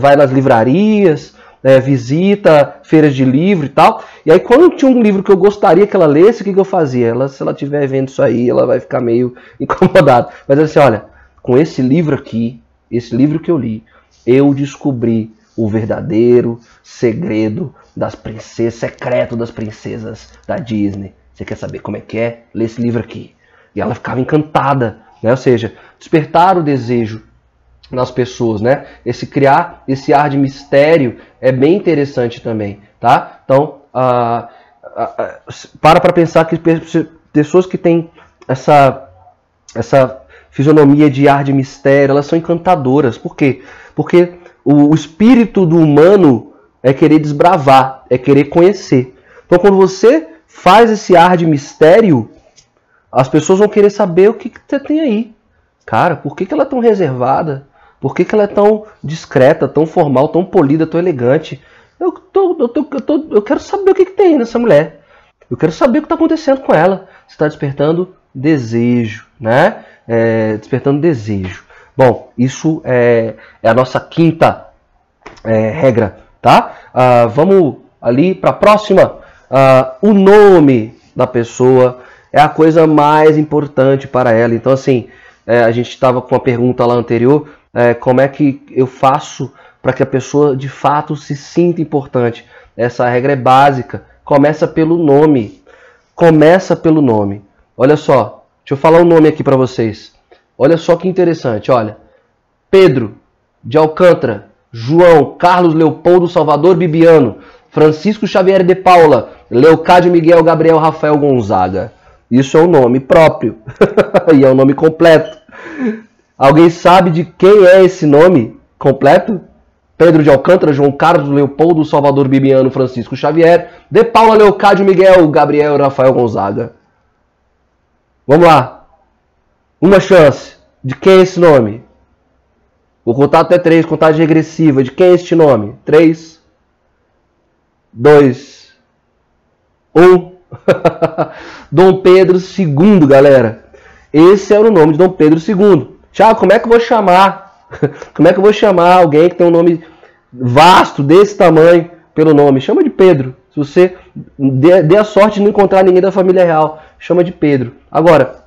vai nas livrarias, é, visita feiras de livro e tal. E aí quando tinha um livro que eu gostaria que ela lesse, o que, que eu fazia? Ela, se ela estiver vendo isso aí, ela vai ficar meio incomodada. Mas assim, olha, com esse livro aqui, esse livro que eu li, eu descobri o verdadeiro segredo das princesas, secreto das princesas da Disney. Você quer saber como é que é? Lê esse livro aqui. E ela ficava encantada, né? Ou seja, despertar o desejo nas pessoas, né? Esse criar esse ar de mistério é bem interessante também, tá? Então, uh, para para pensar que pessoas que têm essa essa fisionomia de ar de mistério, elas são encantadoras. Por quê? Porque o espírito do humano é querer desbravar, é querer conhecer. Então, quando você faz esse ar de mistério, as pessoas vão querer saber o que, que você tem aí. Cara, por que, que ela é tão reservada? Por que, que ela é tão discreta, tão formal, tão polida, tão elegante? Eu, tô, eu, tô, eu, tô, eu quero saber o que, que tem nessa mulher. Eu quero saber o que está acontecendo com ela. Você está despertando desejo, né? É, despertando desejo. Bom, isso é, é a nossa quinta é, regra, tá? Ah, vamos ali para a próxima. Ah, o nome da pessoa é a coisa mais importante para ela. Então, assim, é, a gente estava com uma pergunta lá anterior: é, como é que eu faço para que a pessoa de fato se sinta importante? Essa regra é básica. Começa pelo nome. Começa pelo nome. Olha só, deixa eu falar o um nome aqui para vocês. Olha só que interessante, olha. Pedro de Alcântara, João, Carlos Leopoldo Salvador Bibiano, Francisco Xavier de Paula, Leocádio Miguel Gabriel Rafael Gonzaga. Isso é um nome próprio e é um nome completo. Alguém sabe de quem é esse nome completo? Pedro de Alcântara, João Carlos Leopoldo Salvador Bibiano, Francisco Xavier, De Paula Leocádio Miguel Gabriel Rafael Gonzaga. Vamos lá. Uma chance. De quem é esse nome? Vou contar até três, contagem regressiva. De quem é este nome? Três, dois, um. Dom Pedro II, galera. Esse era o nome de Dom Pedro II. Tiago, como é que eu vou chamar? como é que eu vou chamar alguém que tem um nome vasto desse tamanho pelo nome? Chama de Pedro. Se você dê, a sorte de não encontrar ninguém da família real, chama de Pedro. Agora,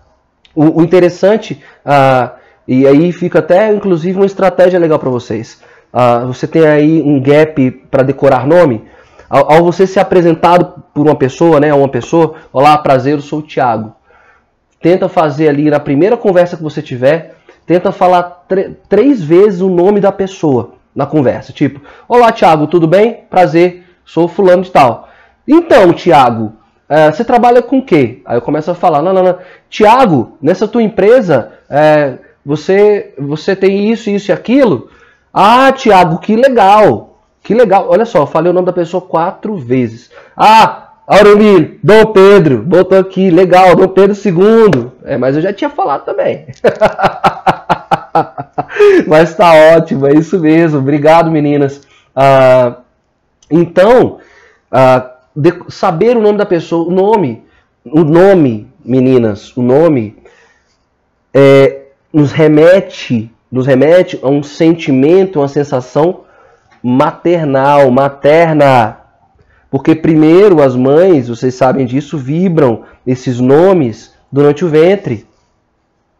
o, interessante, ah, e aí fica até inclusive uma estratégia legal para vocês. Ah, você tem aí um gap para decorar nome. Ao, ao, você ser apresentado por uma pessoa, né, uma pessoa, olá, prazer, eu sou o Thiago. Tenta fazer ali na primeira conversa que você tiver, tenta falar três vezes o nome da pessoa na conversa. Tipo, olá, Thiago, tudo bem? Prazer, sou fulano de tal. Então, Thiago, é, você trabalha com o quê? Aí eu começo a falar, não, não, não. Tiago, nessa tua empresa, é, você, você tem isso, isso e aquilo? Ah, Tiago, que legal. Que legal. Olha só, falei o nome da pessoa quatro vezes. Ah, Aurelio, Dom Pedro, botou aqui, legal, Dom Pedro II. É, mas eu já tinha falado também. mas tá ótimo, é isso mesmo. Obrigado, meninas. Ah, então, ah, de, saber o nome da pessoa, o nome, o nome, meninas, o nome é, nos remete, nos remete a um sentimento, uma sensação maternal, materna. Porque primeiro as mães, vocês sabem disso, vibram esses nomes durante o ventre,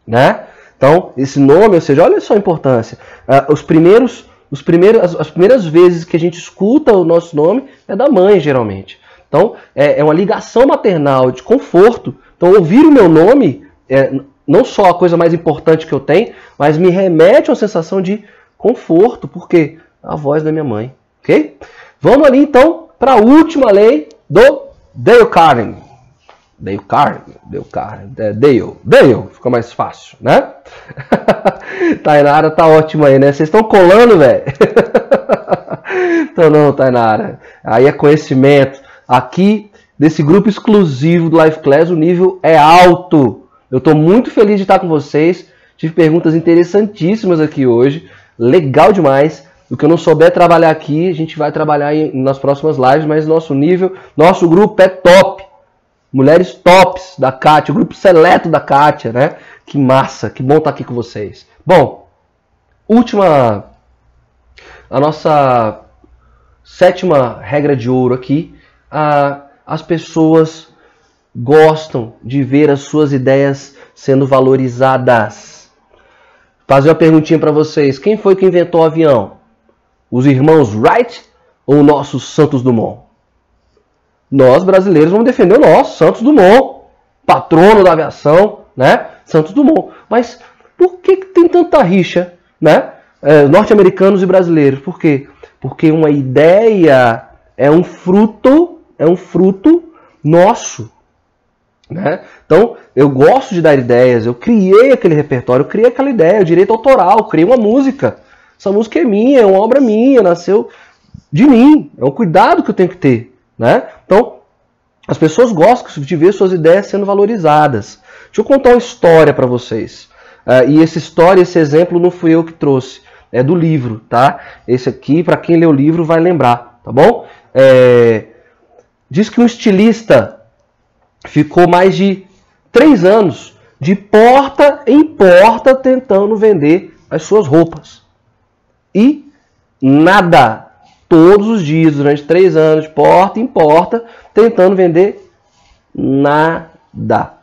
né? Então, esse nome, ou seja, olha só a importância. Uh, os primeiros, os primeiros, as, as, primeiras vezes que a gente escuta o nosso nome é da mãe, geralmente. Então, é, é uma ligação maternal de conforto. Então, ouvir o meu nome é não só a coisa mais importante que eu tenho, mas me remete a uma sensação de conforto, porque a voz da minha mãe, ok? Vamos ali então para a última lei do Dale Carnegie. Dale Carnegie, Dale Carnegie, é Dale, Dale, fica mais fácil, né? Tainara tá ótima aí, né? Vocês estão colando, velho? então não, Tainara. Aí é conhecimento. Aqui, desse grupo exclusivo do Life Class, o nível é alto. Eu estou muito feliz de estar com vocês. Tive perguntas interessantíssimas aqui hoje. Legal demais. O que eu não souber trabalhar aqui, a gente vai trabalhar nas próximas lives, mas nosso nível, nosso grupo é top. Mulheres tops da Kátia, o grupo seleto da Kátia, né? Que massa, que bom estar aqui com vocês. Bom, última, a nossa sétima regra de ouro aqui ah, as pessoas gostam de ver as suas ideias sendo valorizadas. Fazer uma perguntinha para vocês: quem foi que inventou o avião? Os irmãos Wright ou o nosso Santos Dumont? Nós brasileiros vamos defender o nosso Santos Dumont, patrono da aviação, né? Santos Dumont. Mas por que, que tem tanta rixa, né? É, norte-americanos e brasileiros. Por quê? Porque uma ideia é um fruto é um fruto nosso. Né? Então, eu gosto de dar ideias, eu criei aquele repertório, eu criei aquela ideia, o direito autoral, eu criei uma música. Essa música é minha, é uma obra minha, nasceu de mim, é um cuidado que eu tenho que ter. Né? Então, as pessoas gostam de ver suas ideias sendo valorizadas. Deixa eu contar uma história para vocês. Uh, e essa história, esse exemplo, não fui eu que trouxe, é do livro, tá? Esse aqui, para quem lê o livro, vai lembrar. tá bom? É, diz que um estilista ficou mais de três anos de porta em porta tentando vender as suas roupas. E nada. Todos os dias, durante três anos, porta em porta, tentando vender nada.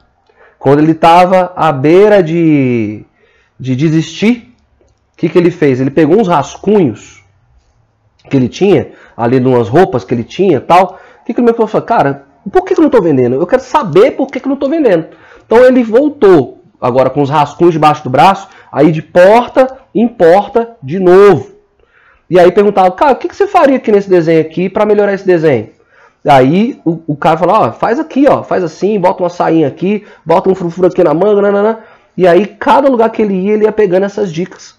Quando ele estava à beira de, de desistir, o que, que ele fez? Ele pegou uns rascunhos que ele tinha, ali de umas roupas que ele tinha tal. O que, que ele me falou? Cara, por que, que eu não estou vendendo? Eu quero saber por que, que eu não estou vendendo. Então ele voltou, agora com os rascunhos debaixo do braço, aí de porta em porta de novo. E aí perguntava, cara, o que, que você faria aqui nesse desenho aqui para melhorar esse desenho? Aí o, o cara falou, ó, faz aqui, ó, faz assim, bota uma sainha aqui, bota um frufru aqui na manga, nanana. E aí cada lugar que ele ia, ele ia pegando essas dicas.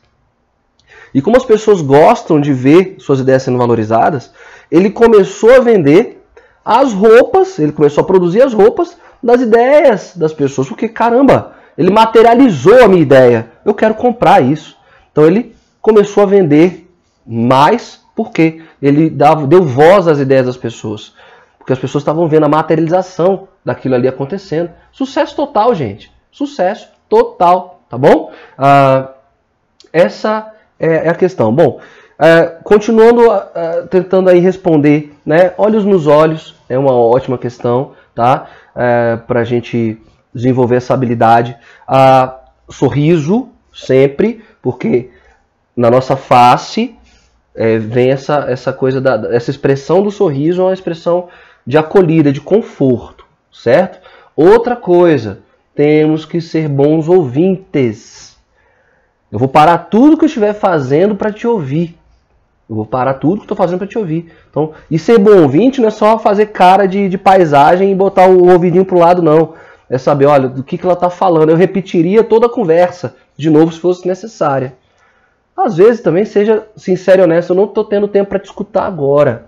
E como as pessoas gostam de ver suas ideias sendo valorizadas, ele começou a vender as roupas, ele começou a produzir as roupas das ideias das pessoas, porque caramba, ele materializou a minha ideia. Eu quero comprar isso. Então ele começou a vender mais porque ele dava, deu voz às ideias das pessoas. Porque as pessoas estavam vendo a materialização daquilo ali acontecendo. Sucesso total, gente. Sucesso total, tá bom? Ah, essa é, é a questão. Bom, é, continuando uh, tentando aí responder, né? Olhos nos olhos é uma ótima questão, tá? É, Para a gente desenvolver essa habilidade. Sorriso sempre, porque na nossa face é, vem essa, essa coisa da essa expressão do sorriso, é uma expressão de acolhida, de conforto, certo? Outra coisa, temos que ser bons ouvintes. Eu vou parar tudo que eu estiver fazendo para te ouvir. Eu vou parar tudo que estou fazendo para te ouvir. Então, e ser bom ouvinte não é só fazer cara de, de paisagem e botar o ouvidinho pro lado, não. É saber, olha, do que, que ela está falando. Eu repetiria toda a conversa, de novo, se fosse necessária. Às vezes também seja sincero e honesto. Eu não estou tendo tempo para te escutar agora.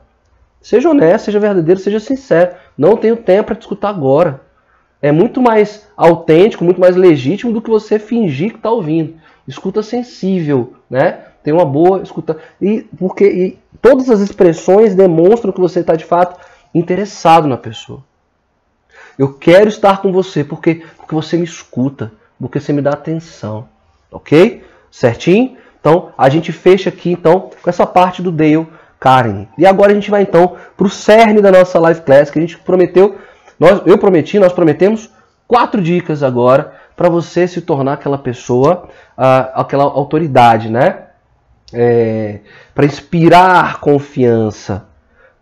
Seja honesto, seja verdadeiro, seja sincero. Não tenho tempo para te escutar agora. É muito mais autêntico, muito mais legítimo do que você fingir que está ouvindo. Escuta sensível, né? Tem uma boa escuta. E porque e todas as expressões demonstram que você está de fato interessado na pessoa. Eu quero estar com você porque, porque você me escuta, porque você me dá atenção. Ok? Certinho? Então a gente fecha aqui então com essa parte do Dale Carnegie. E agora a gente vai então para o cerne da nossa live class que a gente prometeu. Nós, eu prometi, nós prometemos quatro dicas agora para você se tornar aquela pessoa, uh, aquela autoridade, né? É, para inspirar confiança.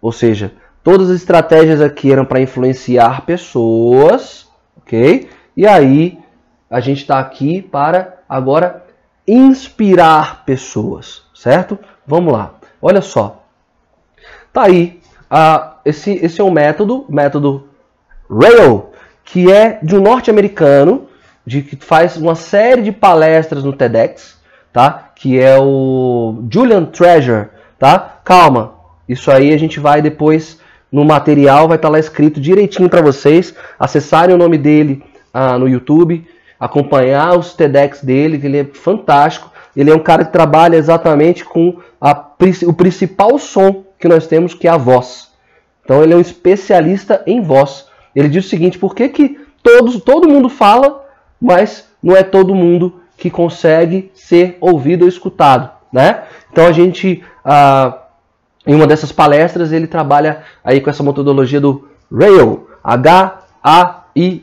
Ou seja, todas as estratégias aqui eram para influenciar pessoas, ok? E aí a gente está aqui para agora inspirar pessoas, certo? Vamos lá. Olha só. Tá aí. Uh, esse, esse é um método, método Rail, que é de um norte-americano, de que faz uma série de palestras no TEDx, tá? Que é o Julian Treasure, tá? Calma, isso aí a gente vai depois no material, vai estar tá lá escrito direitinho para vocês acessarem o nome dele ah, no YouTube, acompanhar os TEDx dele, que ele é fantástico. Ele é um cara que trabalha exatamente com a, o principal som que nós temos, que é a voz. Então ele é um especialista em voz. Ele diz o seguinte: por que, que todos, todo mundo fala, mas não é todo mundo que consegue ser ouvido ou escutado, né? Então a gente, ah, em uma dessas palestras, ele trabalha aí com essa metodologia do RAIL, H-A-I-L,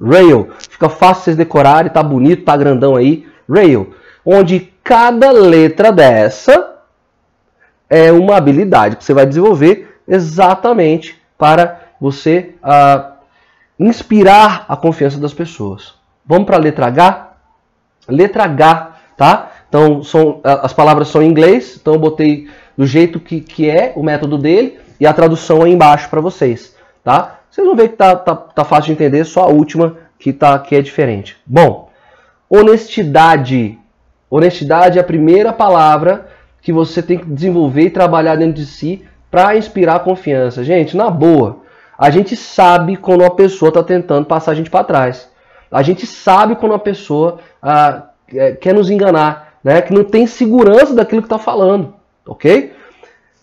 RAIL. Fica fácil vocês decorarem, tá bonito, tá grandão aí, RAIL. Onde cada letra dessa é uma habilidade que você vai desenvolver exatamente para você ah, inspirar a confiança das pessoas. Vamos para a letra H? Letra H, tá? Então, são, as palavras são em inglês, então eu botei do jeito que, que é o método dele e a tradução aí embaixo para vocês, tá? Vocês vão ver que tá, tá, tá fácil de entender, só a última que, tá, que é diferente. Bom, honestidade. Honestidade é a primeira palavra que você tem que desenvolver e trabalhar dentro de si para inspirar confiança. Gente, na boa, a gente sabe quando uma pessoa está tentando passar a gente para trás. A gente sabe quando uma pessoa é, quer nos enganar, né? que não tem segurança daquilo que está falando, ok?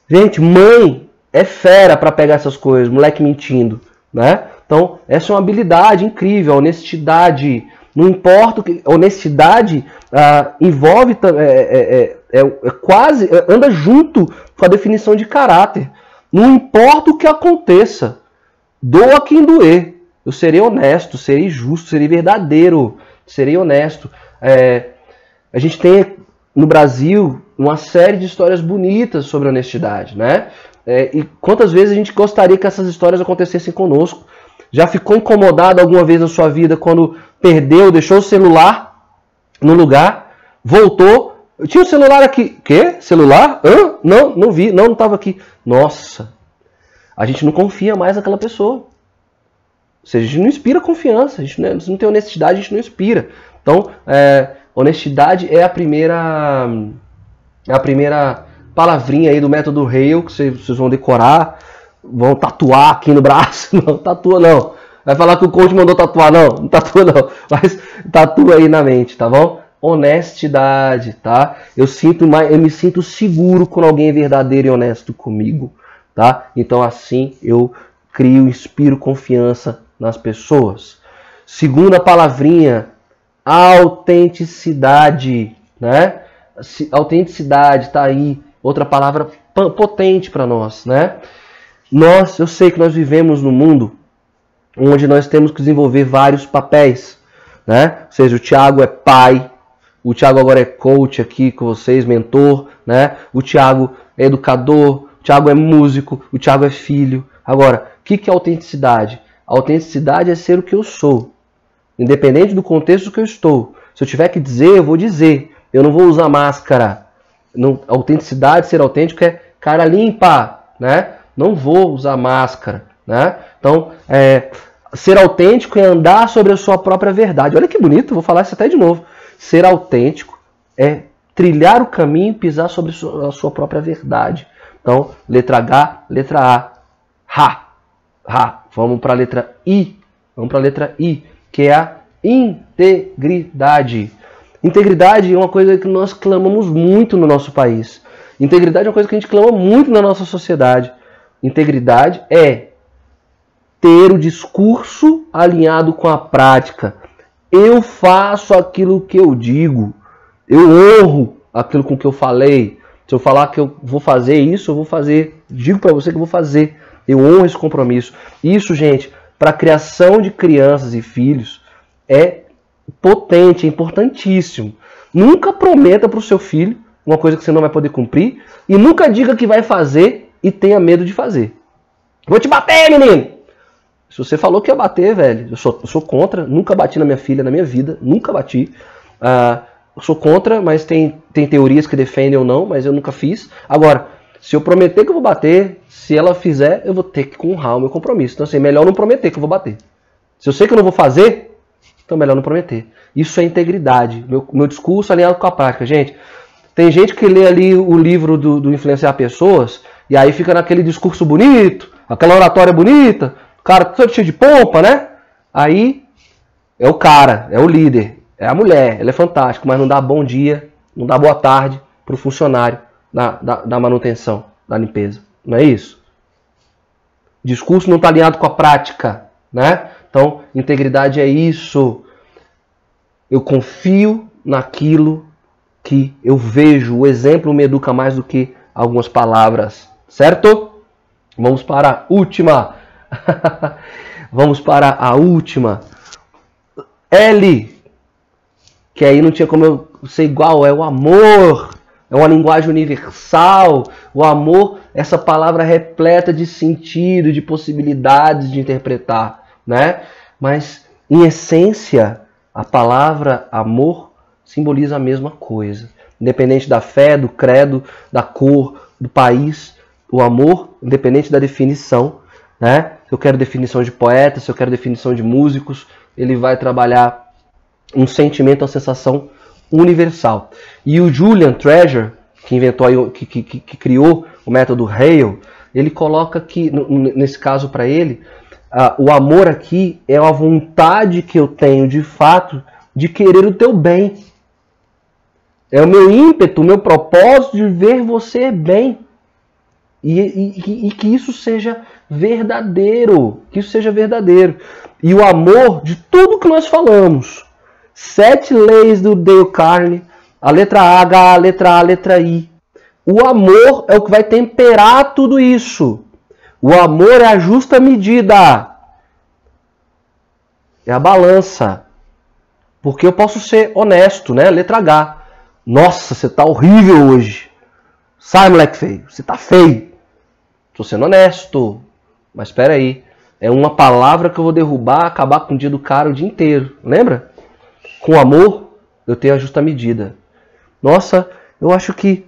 Gente, mãe é fera para pegar essas coisas, moleque mentindo, né? Então, essa é uma habilidade incrível, honestidade. Não importa o que. Honestidade ah, envolve. É, é, é, é quase. anda junto com a definição de caráter. Não importa o que aconteça, doa quem doer. Eu serei honesto, serei justo, serei verdadeiro, serei honesto. É, a gente tem no Brasil uma série de histórias bonitas sobre honestidade, né? É, e quantas vezes a gente gostaria que essas histórias acontecessem conosco? Já ficou incomodado alguma vez na sua vida quando perdeu, deixou o celular no lugar, voltou? Eu tinha o um celular aqui. Quê? Celular? Hã? Não, não vi. Não, não estava aqui. Nossa. A gente não confia mais naquela pessoa. Ou seja, a gente não inspira confiança. A gente não, não tem honestidade, a gente não inspira. Então, é, honestidade é a primeira é a primeira palavrinha aí do método Hale que vocês vão decorar vão tatuar aqui no braço. Não, tatua não. Vai falar que o coach mandou tatuar, não. Não tatua não. Mas tatua aí na mente, tá bom? Honestidade, tá? Eu sinto mais, eu me sinto seguro quando alguém é verdadeiro e honesto comigo, tá? Então assim eu crio, inspiro confiança nas pessoas. Segunda palavrinha, autenticidade, né? Autenticidade tá aí, outra palavra potente para nós, né? Nós, eu sei que nós vivemos num mundo onde nós temos que desenvolver vários papéis, né? Ou seja, o Tiago é pai, o Tiago agora é coach aqui com vocês, mentor, né? O Tiago é educador, o Tiago é músico, o Tiago é filho. Agora, o que, que é autenticidade? A autenticidade é ser o que eu sou, independente do contexto que eu estou. Se eu tiver que dizer, eu vou dizer. Eu não vou usar máscara. Não, autenticidade, ser autêntico é cara limpa, né? não vou usar máscara, né? Então, é, ser autêntico é andar sobre a sua própria verdade. Olha que bonito, vou falar isso até de novo. Ser autêntico é trilhar o caminho e pisar sobre a sua própria verdade. Então, letra H, letra A. Ha. Ha. Vamos para a letra I. Vamos para a letra I, que é a integridade. Integridade é uma coisa que nós clamamos muito no nosso país. Integridade é uma coisa que a gente clama muito na nossa sociedade. Integridade é ter o discurso alinhado com a prática. Eu faço aquilo que eu digo. Eu honro aquilo com que eu falei. Se eu falar que eu vou fazer isso, eu vou fazer. Digo para você que eu vou fazer. Eu honro esse compromisso. Isso, gente, para a criação de crianças e filhos é potente, é importantíssimo. Nunca prometa para o seu filho uma coisa que você não vai poder cumprir e nunca diga que vai fazer e tenha medo de fazer. Vou te bater, menino! Se você falou que ia bater, velho, eu sou, eu sou contra, nunca bati na minha filha na minha vida, nunca bati. Uh, eu sou contra, mas tem, tem teorias que defendem ou não, mas eu nunca fiz. Agora, se eu prometer que eu vou bater, se ela fizer, eu vou ter que honrar o meu compromisso. Então, assim, melhor não prometer que eu vou bater. Se eu sei que eu não vou fazer, então melhor não prometer. Isso é integridade. Meu, meu discurso alinhado com a prática. Gente, tem gente que lê ali o livro do, do Influenciar Pessoas e aí fica naquele discurso bonito, aquela oratória bonita, cara todo cheio de pompa, né? Aí é o cara, é o líder, é a mulher, ela é fantástica, mas não dá bom dia, não dá boa tarde para o funcionário da, da, da manutenção, da limpeza. Não é isso? O discurso não está alinhado com a prática, né? Então, integridade é isso. Eu confio naquilo que eu vejo. O exemplo me educa mais do que algumas palavras certo? Vamos para a última. Vamos para a última. L, que aí não tinha como eu ser igual, é o amor. É uma linguagem universal. O amor, essa palavra repleta de sentido, de possibilidades de interpretar, né? Mas em essência, a palavra amor simboliza a mesma coisa. Independente da fé, do credo, da cor, do país, o amor, independente da definição, né? Se eu quero definição de poeta, se eu quero definição de músicos, ele vai trabalhar um sentimento, uma sensação universal. E o Julian Treasure, que inventou, que, que, que criou o método Hale, ele coloca que, nesse caso para ele, uh, o amor aqui é a vontade que eu tenho de fato de querer o teu bem. É o meu ímpeto, o meu propósito de ver você bem. E, e, e, que isso seja verdadeiro. Que isso seja verdadeiro. E o amor de tudo que nós falamos. Sete leis do Dale Carne. A letra H, a letra A, a letra I. O amor é o que vai temperar tudo isso. O amor é a justa medida. É a balança. Porque eu posso ser honesto, né? Letra H. Nossa, você tá horrível hoje. Sai, moleque feio. Você tá feio. Tô sendo honesto. Mas espera aí. É uma palavra que eu vou derrubar, acabar com o dia do cara o dia inteiro. Lembra? Com amor, eu tenho a justa medida. Nossa, eu acho que.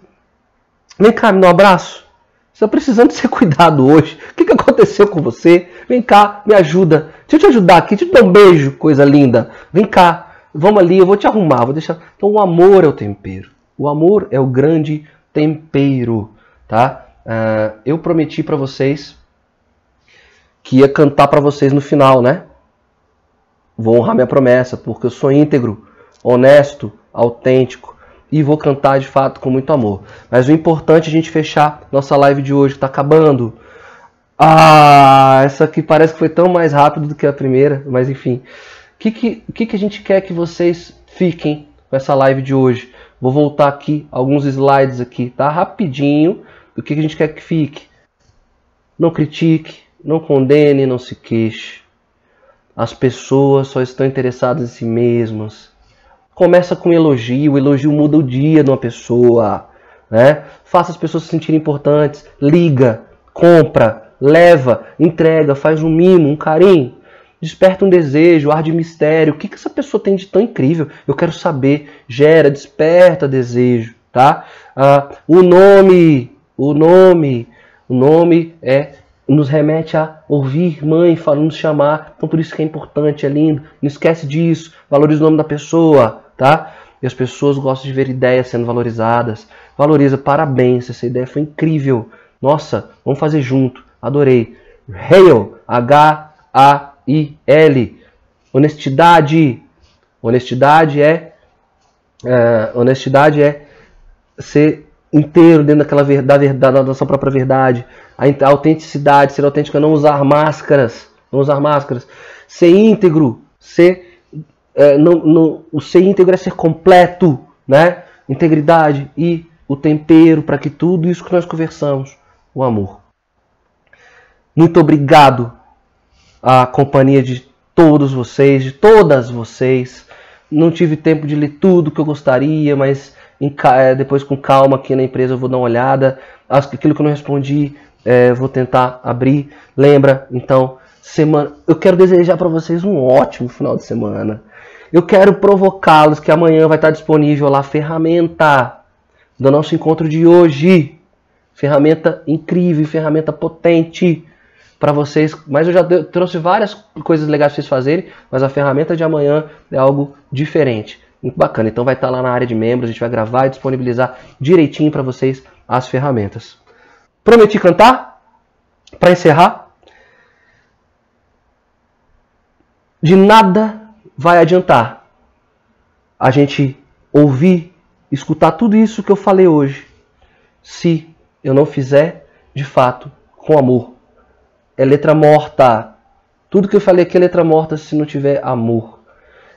Vem cá, me dá um abraço. Você está precisando ser cuidado hoje. O que, que aconteceu com você? Vem cá, me ajuda. Deixa eu te ajudar aqui. Deixa eu te dar um beijo, coisa linda. Vem cá. Vamos ali, eu vou te arrumar, vou deixar. Então o amor é o tempero. O amor é o grande tempero, tá? Uh, eu prometi para vocês que ia cantar para vocês no final, né? Vou honrar minha promessa, porque eu sou íntegro, honesto, autêntico e vou cantar de fato com muito amor. Mas o importante é a gente fechar nossa live de hoje, que está acabando. Ah, essa aqui parece que foi tão mais rápido do que a primeira, mas enfim que, que, o que, que a gente quer que vocês fiquem com essa live de hoje? Vou voltar aqui alguns slides aqui, tá? Rapidinho do que, que a gente quer que fique. Não critique, não condene, não se queixe. As pessoas só estão interessadas em si mesmas. Começa com elogio, o elogio muda o dia de uma pessoa. Né? Faça as pessoas se sentirem importantes. Liga, compra, leva, entrega, faz um mimo, um carinho desperta um desejo, ar de mistério. O que, que essa pessoa tem de tão incrível? Eu quero saber. Gera, desperta desejo, tá? Ah, o nome, o nome, o nome é nos remete a ouvir mãe falando, nos chamar. Então por isso que é importante, é lindo. Não esquece disso. Valoriza o nome da pessoa, tá? E as pessoas gostam de ver ideias sendo valorizadas. Valoriza, parabéns, essa ideia foi incrível. Nossa, vamos fazer junto. Adorei. Hail, H-A I L. Honestidade. Honestidade é, é honestidade é ser inteiro dentro daquela verdade, da, da nossa própria verdade. A, a autenticidade, ser autêntico é não usar máscaras, não usar máscaras. Ser íntegro, ser é, não, não, o ser íntegro é ser completo, né? Integridade e o tempero para que tudo isso que nós conversamos, o amor. Muito obrigado a companhia de todos vocês, de todas vocês. Não tive tempo de ler tudo que eu gostaria, mas depois com calma aqui na empresa eu vou dar uma olhada. Aquilo que eu não respondi é, vou tentar abrir. Lembra? Então, semana. Eu quero desejar para vocês um ótimo final de semana. Eu quero provocá-los que amanhã vai estar disponível lá a ferramenta do nosso encontro de hoje. Ferramenta incrível, ferramenta potente para vocês. Mas eu já trouxe várias coisas legais para vocês fazerem, mas a ferramenta de amanhã é algo diferente. Muito bacana. Então vai estar lá na área de membros, a gente vai gravar e disponibilizar direitinho para vocês as ferramentas. Prometi cantar? Para encerrar? De nada vai adiantar a gente ouvir, escutar tudo isso que eu falei hoje, se eu não fizer de fato com amor é letra morta. Tudo que eu falei aqui é letra morta se não tiver amor.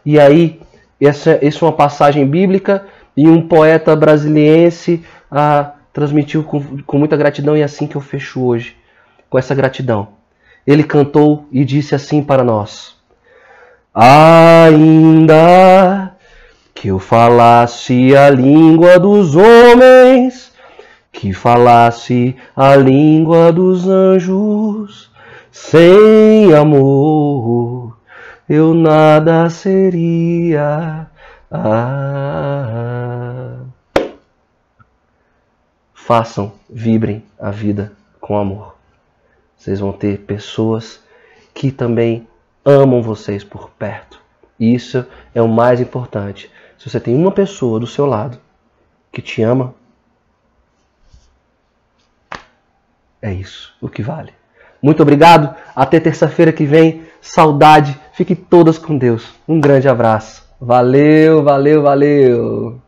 E aí, essa, essa é uma passagem bíblica e um poeta brasiliense ah, transmitiu com, com muita gratidão e é assim que eu fecho hoje, com essa gratidão. Ele cantou e disse assim para nós: Ainda que eu falasse a língua dos homens, que falasse a língua dos anjos, sem amor eu nada seria. Ah. Façam, vibrem a vida com amor. Vocês vão ter pessoas que também amam vocês por perto. Isso é o mais importante. Se você tem uma pessoa do seu lado que te ama, é isso o que vale. Muito obrigado. Até terça-feira que vem. Saudade. Fiquem todas com Deus. Um grande abraço. Valeu, valeu, valeu.